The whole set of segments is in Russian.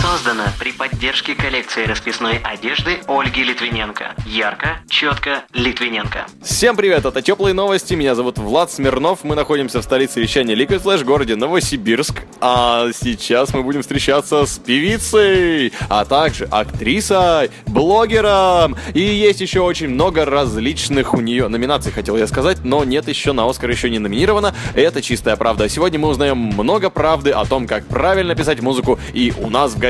Создано при поддержке коллекции расписной одежды Ольги Литвиненко. Ярко, четко, Литвиненко. Всем привет, это Теплые Новости, меня зовут Влад Смирнов, мы находимся в столице вещания Liquid Flash, городе Новосибирск, а сейчас мы будем встречаться с певицей, а также актрисой, блогером, и есть еще очень много различных у нее номинаций, хотел я сказать, но нет еще на Оскар еще не номинировано, это чистая правда. Сегодня мы узнаем много правды о том, как правильно писать музыку, и у нас в гостях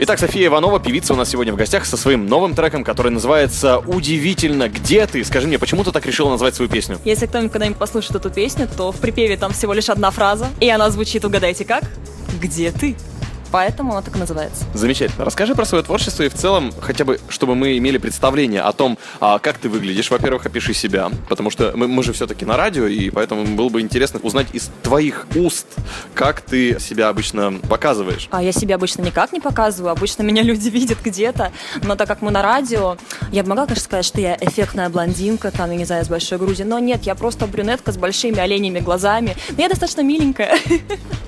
Итак, София Иванова, певица у нас сегодня в гостях со своим новым треком, который называется «Удивительно, где ты?». Скажи мне, почему ты так решила назвать свою песню? Если кто-нибудь когда-нибудь послушает эту песню, то в припеве там всего лишь одна фраза, и она звучит, угадайте как? «Где ты?». Поэтому она так и называется. Замечательно. Расскажи про свое творчество и в целом, хотя бы, чтобы мы имели представление о том, а, как ты выглядишь. Во-первых, опиши себя, потому что мы, мы же все-таки на радио, и поэтому было бы интересно узнать из твоих уст, как ты себя обычно показываешь. А я себя обычно никак не показываю, обычно меня люди видят где-то, но так как мы на радио, я бы могла, конечно, сказать, что я эффектная блондинка, там, я не знаю, с большой грудью, но нет, я просто брюнетка с большими оленями глазами, но я достаточно миленькая.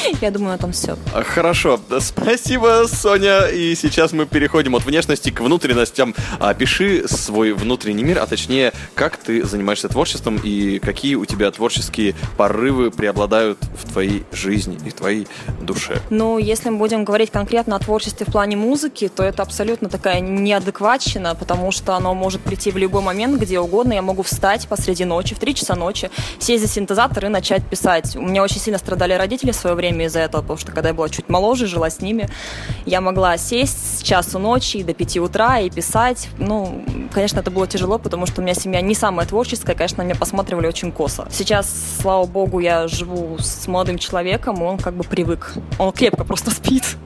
Я думаю, на том все. А, Хорошо, спасибо, Соня. И сейчас мы переходим от внешности к внутренностям. Опиши свой внутренний мир, а точнее, как ты занимаешься творчеством и какие у тебя творческие порывы преобладают в твоей жизни и в твоей душе. Ну, если мы будем говорить конкретно о творчестве в плане музыки, то это абсолютно такая неадекватщина, потому что оно может прийти в любой момент, где угодно. Я могу встать посреди ночи, в 3 часа ночи, сесть за синтезатор и начать писать. У меня очень сильно страдали родители в свое время из-за этого, потому что когда я была чуть моложе, жила с ними, я могла сесть с часу ночи до 5 утра и писать. Ну, конечно, это было тяжело, потому что у меня семья не самая творческая, конечно, меня посматривали очень косо. Сейчас, слава богу, я живу с молодым человеком, он как бы привык. Он крепко просто спит.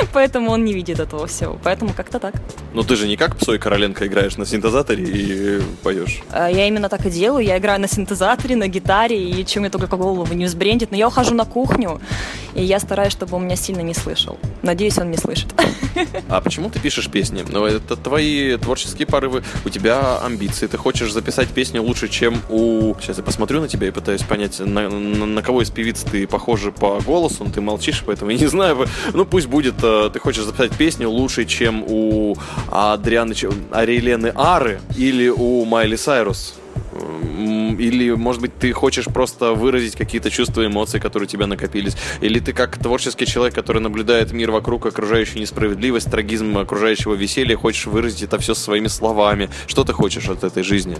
Поэтому он не видит этого всего. Поэтому как-то так. Но ты же не как Псой Короленко играешь на синтезаторе и поешь. А Я именно так и делаю. Я играю на синтезаторе, на гитаре, и чем мне только голову не взбрендит. Но я ухожу на кухню, и я стараюсь, чтобы он меня сильно не слышал. Надеюсь, он не слышит. А почему ты пишешь песни? Ну, это твои творческие порывы, у тебя амбиции. Ты хочешь записать песню лучше, чем у... Сейчас я посмотрю на тебя и пытаюсь понять, на, на- на кого из певиц ты похожа по голосу, но ты молчишь, поэтому я не знаю. Ну, пусть будет, э, ты хочешь записать песню лучше, чем у Адрианы, Ч- Ариелены Ары или у Майли Сайрус. Или, может быть, ты хочешь просто выразить какие-то чувства, эмоции, которые у тебя накопились. Или ты как творческий человек, который наблюдает мир вокруг, окружающую несправедливость, трагизм окружающего веселья, хочешь выразить это все своими словами. Что ты хочешь от этой жизни?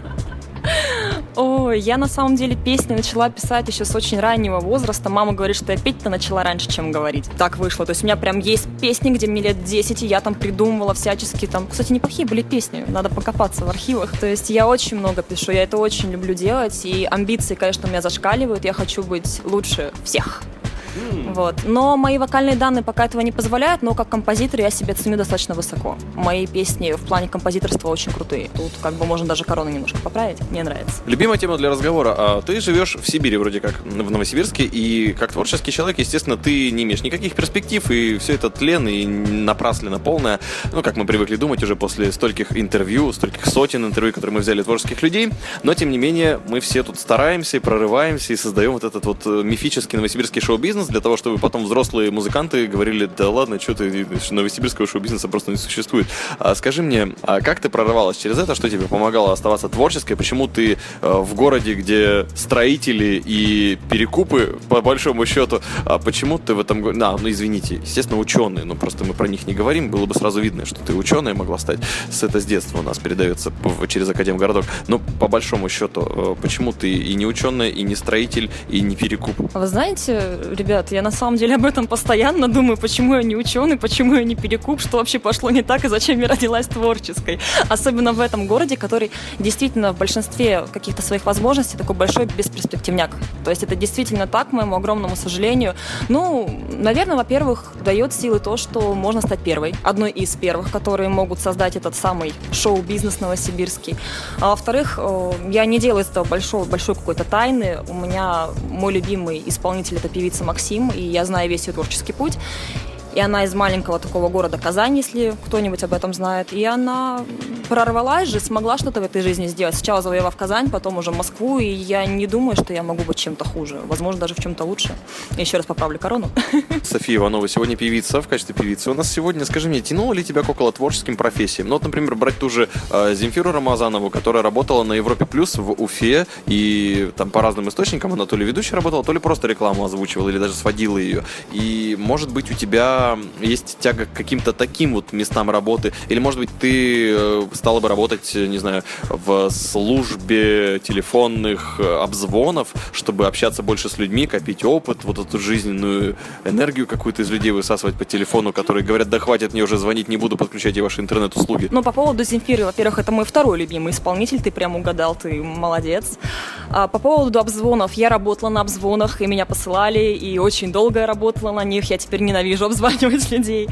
Ой, я на самом деле песни начала писать еще с очень раннего возраста. Мама говорит, что я петь-то начала раньше, чем говорить. Так вышло. То есть у меня прям есть песни, где мне лет 10, и я там придумывала всячески там. Кстати, неплохие были песни. Надо покопаться в архивах. То есть я очень много пишу, я это очень люблю делать. И амбиции, конечно, у меня зашкаливают. Я хочу быть лучше всех. Вот. Но мои вокальные данные пока этого не позволяют, но как композитор я себя ценю достаточно высоко. Мои песни в плане композиторства очень крутые. Тут как бы можно даже корону немножко поправить. Мне нравится. Любимая тема для разговора. А ты живешь в Сибири вроде как, в Новосибирске, и как творческий человек, естественно, ты не имеешь никаких перспектив, и все это тлен и напраслено полное. Ну, как мы привыкли думать уже после стольких интервью, стольких сотен интервью, которые мы взяли творческих людей. Но, тем не менее, мы все тут стараемся и прорываемся, и создаем вот этот вот э, мифический новосибирский шоу-бизнес для того, чтобы потом взрослые музыканты говорили, да ладно, что ты, новосибирского шоу-бизнеса просто не существует. А скажи мне, а как ты прорывалась через это, что тебе помогало оставаться творческой, почему ты э, в городе, где строители и перекупы, по большому счету, а почему ты в этом... го- Да, ну извините, естественно, ученые, но просто мы про них не говорим, было бы сразу видно, что ты ученая могла стать. С это с детства у нас передается через Академгородок. Но по большому счету, э, почему ты и не ученая, и не строитель, и не перекуп? А Вы знаете, ребят, ребят, я на самом деле об этом постоянно думаю, почему я не ученый, почему я не перекуп, что вообще пошло не так и зачем я родилась творческой. Особенно в этом городе, который действительно в большинстве каких-то своих возможностей такой большой бесперспективняк. То есть это действительно так, к моему огромному сожалению. Ну, наверное, во-первых, дает силы то, что можно стать первой, одной из первых, которые могут создать этот самый шоу-бизнес новосибирский. А во-вторых, э, я не делаю из этого большого, большой какой-то тайны. У меня мой любимый исполнитель это певица Максим, и я знаю весь ее творческий путь. И она из маленького такого города Казань, если кто-нибудь об этом знает. И она прорвалась же, смогла что-то в этой жизни сделать. Сначала завоевав Казань, потом уже Москву. И я не думаю, что я могу быть чем-то хуже. Возможно, даже в чем-то лучше. Еще раз поправлю корону. София Иванова сегодня певица в качестве певицы. У нас сегодня, скажи мне, тянуло ли тебя к около творческим профессиям? Ну вот, например, брать ту же э, Земфиру Рамазанову, которая работала на Европе Плюс в Уфе, и там по разным источникам она то ли ведущей работала, то ли просто рекламу озвучивала, или даже сводила ее. И, может быть, у тебя есть тяга к каким-то таким вот местам работы? Или, может быть, ты э, стала бы работать, не знаю, в службе телефонных э, обзвонов, чтобы общаться больше с людьми, копить опыт, вот эту жизненную энергию какую-то из людей высасывать по телефону, которые говорят, да хватит мне уже звонить, не буду, подключайте ваши интернет-услуги. Ну, по поводу Земфиры, во-первых, это мой второй любимый исполнитель, ты прям угадал, ты молодец. А по поводу обзвонов, я работала на обзвонах, и меня посылали, и очень долго работала на них, я теперь ненавижу обзванивать людей.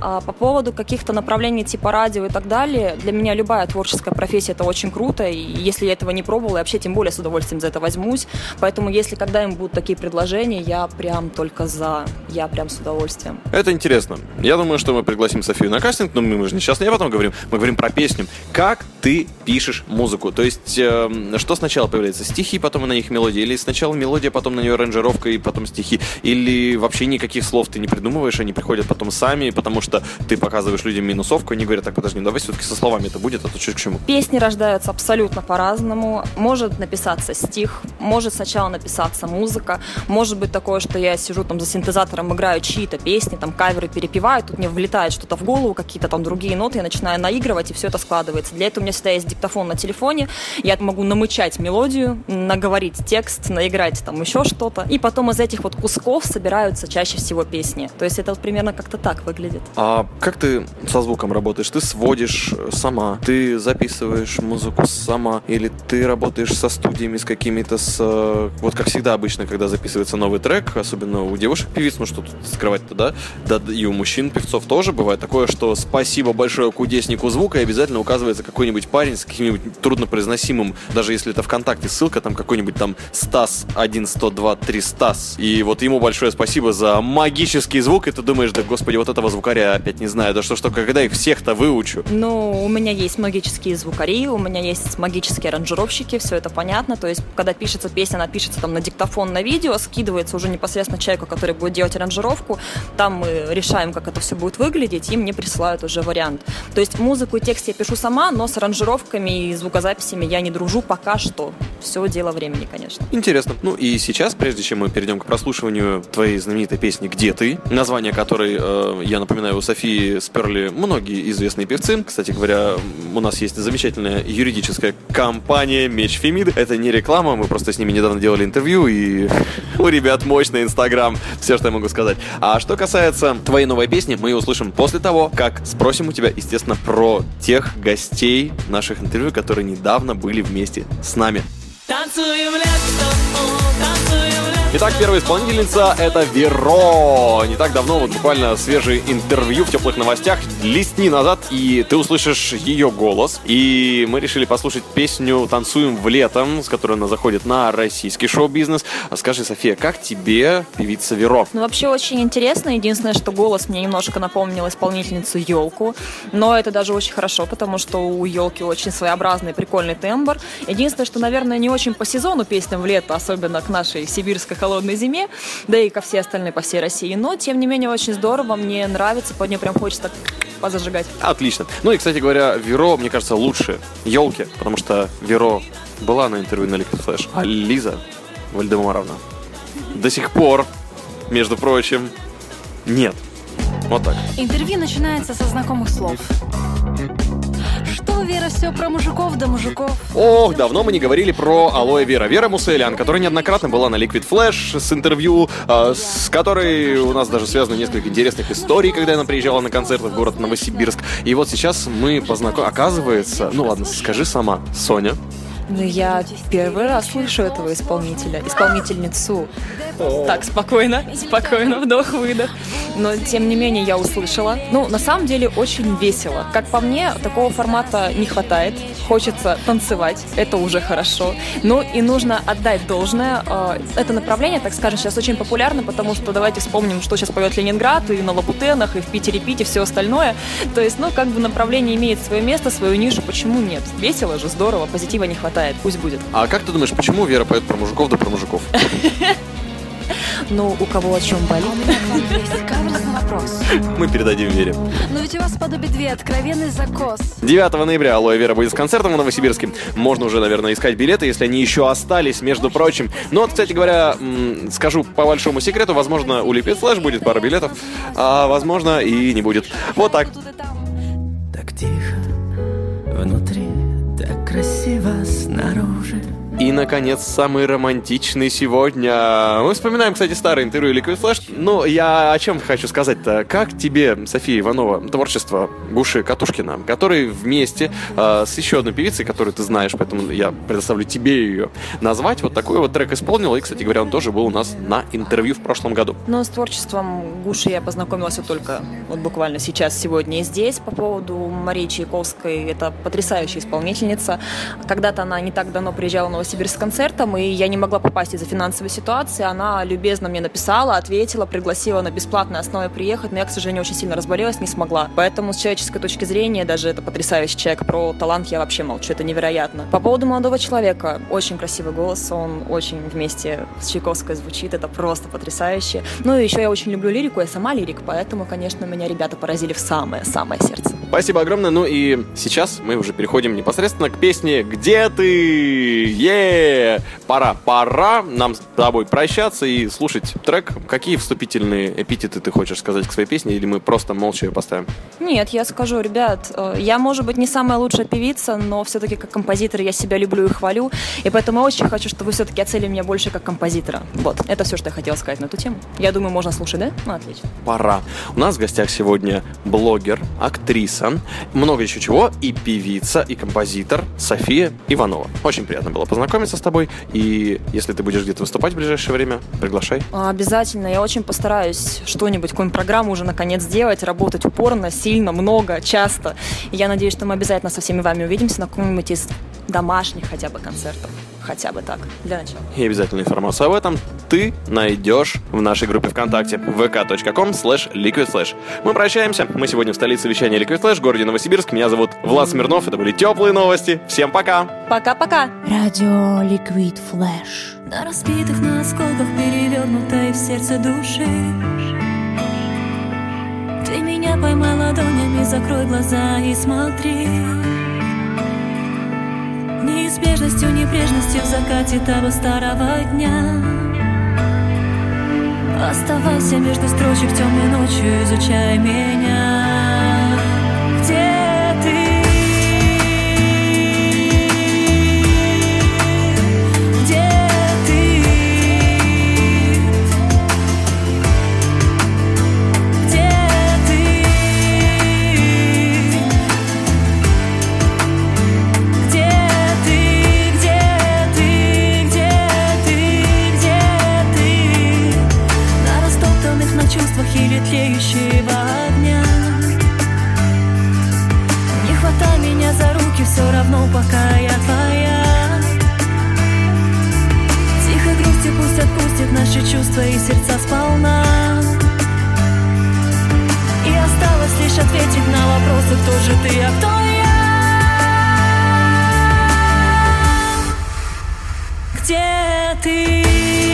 А по поводу каких-то направлений типа радио и так далее, для меня любая творческая профессия это очень круто, и если я этого не пробовала, я вообще тем более с удовольствием за это возьмусь. Поэтому если когда им будут такие предложения, я прям только за, я прям с удовольствием. Это интересно. Я думаю, что мы пригласим Софию на кастинг, но мы же не сейчас не об этом говорим, мы говорим про песню. Как ты пишешь музыку? То есть, э, что сначала появляется? Стихи, потом на них мелодия? Или сначала мелодия, потом на нее аранжировка и потом стихи? Или вообще никаких слов ты не придумываешь, они приходят потом сами, потому что ты показываешь людям минусовку, они говорят, так, подожди, ну давай все-таки со словами это будет, а то что к чему? Песни рождаются абсолютно по-разному. Может написаться стих, может сначала написаться музыка, может быть такое, что я сижу там за синтезатором, играю чьи-то песни, там каверы перепеваю, тут мне влетает что-то в голову, какие-то там другие ноты, я начинаю наигрывать, и все это складывается. Для этого у меня всегда есть диктофон на телефоне, я могу намычать мелодию, наговорить текст, наиграть там еще что-то, и потом из этих вот кусков собираются чаще всего песни. То есть это вот примерно как-то так выглядит. А как ты со звуком работаешь? Ты сводишь сама, ты записываешь музыку сама, или ты работаешь со студиями, с какими-то, с... э, Вот как всегда обычно, когда записывается новый трек, особенно у девушек-певиц, ну что тут скрывать-то, да? Да и у мужчин-певцов тоже бывает такое, что спасибо большое кудеснику звука, и обязательно указывается какой-нибудь парень с каким-нибудь труднопроизносимым, даже если это ВКонтакте ссылка, там какой-нибудь там Стас 1, 102, 3 Стас. И вот ему большое спасибо за магический звук, и ты думаешь, да господи, вот этого звукаря опять не знаю, да что только, когда их всех-то выучу? Ну, у меня есть магические звукари, у меня есть магические аранжировщики, все это понятно. То есть, когда пишется песня, она пишется там на диктофон, на видео, скидывается уже непосредственно человеку, который будет делать аранжировку. Там мы решаем, как это все будет выглядеть, и мне присылают уже вариант. То есть, музыку и текст я пишу сама, но с аранжировками и звукозаписями я не дружу пока что. Все дело времени, конечно. Интересно. Ну и сейчас, прежде чем мы перейдем к прослушиванию твоей знаменитой песни «Где ты?», название которой, э, я напоминаю, у Софии сперли многие известные певцы. Кстати говоря, у нас есть замечательная юридическая компания «Меч Фемид». Это не реклама, мы просто с ними недавно делали интервью, и у ребят мощный инстаграм. Все, что я могу сказать. А что касается твоей новой песни, мы ее услышим после того, как спросим у тебя, естественно, про тех гостей наших интервью, которые недавно были вместе с нами. Танцуем лето, танцуем. Итак, первая исполнительница — это Веро. Не так давно, вот буквально свежее интервью в теплых новостях, листни назад, и ты услышишь ее голос. И мы решили послушать песню «Танцуем в летом», с которой она заходит на российский шоу-бизнес. А Скажи, София, как тебе певица Веро? Ну, вообще очень интересно. Единственное, что голос мне немножко напомнил исполнительницу Елку. Но это даже очень хорошо, потому что у Елки очень своеобразный, прикольный тембр. Единственное, что, наверное, не очень по сезону песням в лето, особенно к нашей сибирской холодной зиме, да и ко всей остальной по всей России. Но, тем не менее, очень здорово, мне нравится, под нее прям хочется так позажигать. Отлично. Ну и, кстати говоря, Веро, мне кажется, лучше елки, потому что Веро была на интервью на Liquid Flash, а Лиза Вальдемаровна до сих пор, между прочим, нет. Вот так. Интервью начинается со знакомых слов. Вера все про мужиков да мужиков. Ох, давно мы не говорили про алоэ Вера. Вера Муселян, которая неоднократно была на Liquid Flash с интервью, э, с которой у нас даже связано несколько интересных историй, когда она приезжала на концерты в город Новосибирск. И вот сейчас мы познакомились. Оказывается, ну ладно, скажи сама, Соня, Ну, я первый раз слышу этого исполнителя, исполнительницу. Так, спокойно, спокойно, вдох-выдох. Но, тем не менее, я услышала. Ну, на самом деле, очень весело. Как по мне, такого формата не хватает. Хочется танцевать, это уже хорошо. Ну, и нужно отдать должное. Э, Это направление, так скажем, сейчас очень популярно, потому что давайте вспомним, что сейчас поет Ленинград, и на Лабутенах, и в Питере пить, и все остальное. То есть, ну, как бы направление имеет свое место, свою нишу, почему нет? Весело же, здорово, позитива не хватает, пусть будет. а как ты думаешь, почему Вера поет про мужиков да про мужиков? Ну, у кого о чем болит? Мы передадим Вере. Но ведь у вас подобие две откровенный закос. 9 ноября Алоэ Вера будет с концертом в Новосибирске. Можно уже, наверное, искать билеты, если они еще остались, между прочим. Но вот, кстати говоря, скажу по большому секрету, возможно, у Liquid Flash будет пара билетов, а возможно и не будет. Вот так. Так тихо внутри, так красиво снаружи. И, наконец, самый романтичный сегодня. Мы вспоминаем, кстати, старое интервью Liquid Flash. Ну, я о чем хочу сказать-то? Как тебе, София Иванова, творчество Гуши Катушкина, который вместе э, с еще одной певицей, которую ты знаешь, поэтому я предоставлю тебе ее назвать, вот такой вот трек исполнил. И, кстати говоря, он тоже был у нас на интервью в прошлом году. Но с творчеством Гуши я познакомилась вот только вот буквально сейчас, сегодня и здесь. По поводу Марии Чайковской, это потрясающая исполнительница. Когда-то она не так давно приезжала Новосибирск с концертом, и я не могла попасть из-за финансовой ситуации. Она любезно мне написала, ответила, пригласила на бесплатной основе приехать, но я, к сожалению, очень сильно разболелась, не смогла. Поэтому с человеческой точки зрения, даже это потрясающий человек, про талант я вообще молчу, это невероятно. По поводу молодого человека, очень красивый голос, он очень вместе с Чайковской звучит, это просто потрясающе. Ну и еще я очень люблю лирику, я сама лирик, поэтому, конечно, меня ребята поразили в самое-самое сердце. Спасибо огромное. Ну и сейчас мы уже переходим непосредственно к песне «Где ты?» Е Пора, пора нам с тобой прощаться и слушать трек. Какие вступительные эпитеты ты хочешь сказать к своей песне, или мы просто молча ее поставим? Нет, я скажу, ребят, э, я, может быть, не самая лучшая певица, но все-таки как композитор я себя люблю и хвалю, и поэтому я очень хочу, чтобы вы все-таки оценили меня больше как композитора. Вот, это все, что я хотела сказать на эту тему. Я думаю, можно слушать, да? Ну, отлично. Пора. У нас в гостях сегодня блогер, актриса, много еще чего, и певица, и композитор София Иванова. Очень приятно было познакомиться с тобой, и если ты будешь где-то выступать в ближайшее время, приглашай. А, Обязательно. Я очень постараюсь что-нибудь, какую-нибудь программу уже наконец сделать, работать упорно, сильно, много, часто. И я надеюсь, что мы обязательно со всеми вами увидимся на каком-нибудь из домашних хотя бы концертов. Хотя бы так, для начала. И обязательную информацию об этом ты найдешь в нашей группе ВКонтакте vk.com slash liquidflash. Мы прощаемся. Мы сегодня в столице вещания Liquid Flash, в городе Новосибирск. Меня зовут Влад Смирнов. Это были теплые новости. Всем пока! Пока-пока! Радио Liquid Flash. На разбитых на осколках перевернутой в сердце души Ты меня поймай ладонями, закрой глаза и смотри Неизбежностью, небрежностью в закате того старого дня. Оставайся между строчек темной ночью, изучай меня вопросы, кто же ты, а кто я Где ты?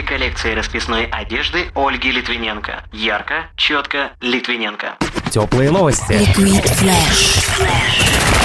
выставке коллекции расписной одежды Ольги Литвиненко. Ярко, четко, Литвиненко. Теплые новости. Liquid Flash. Flash.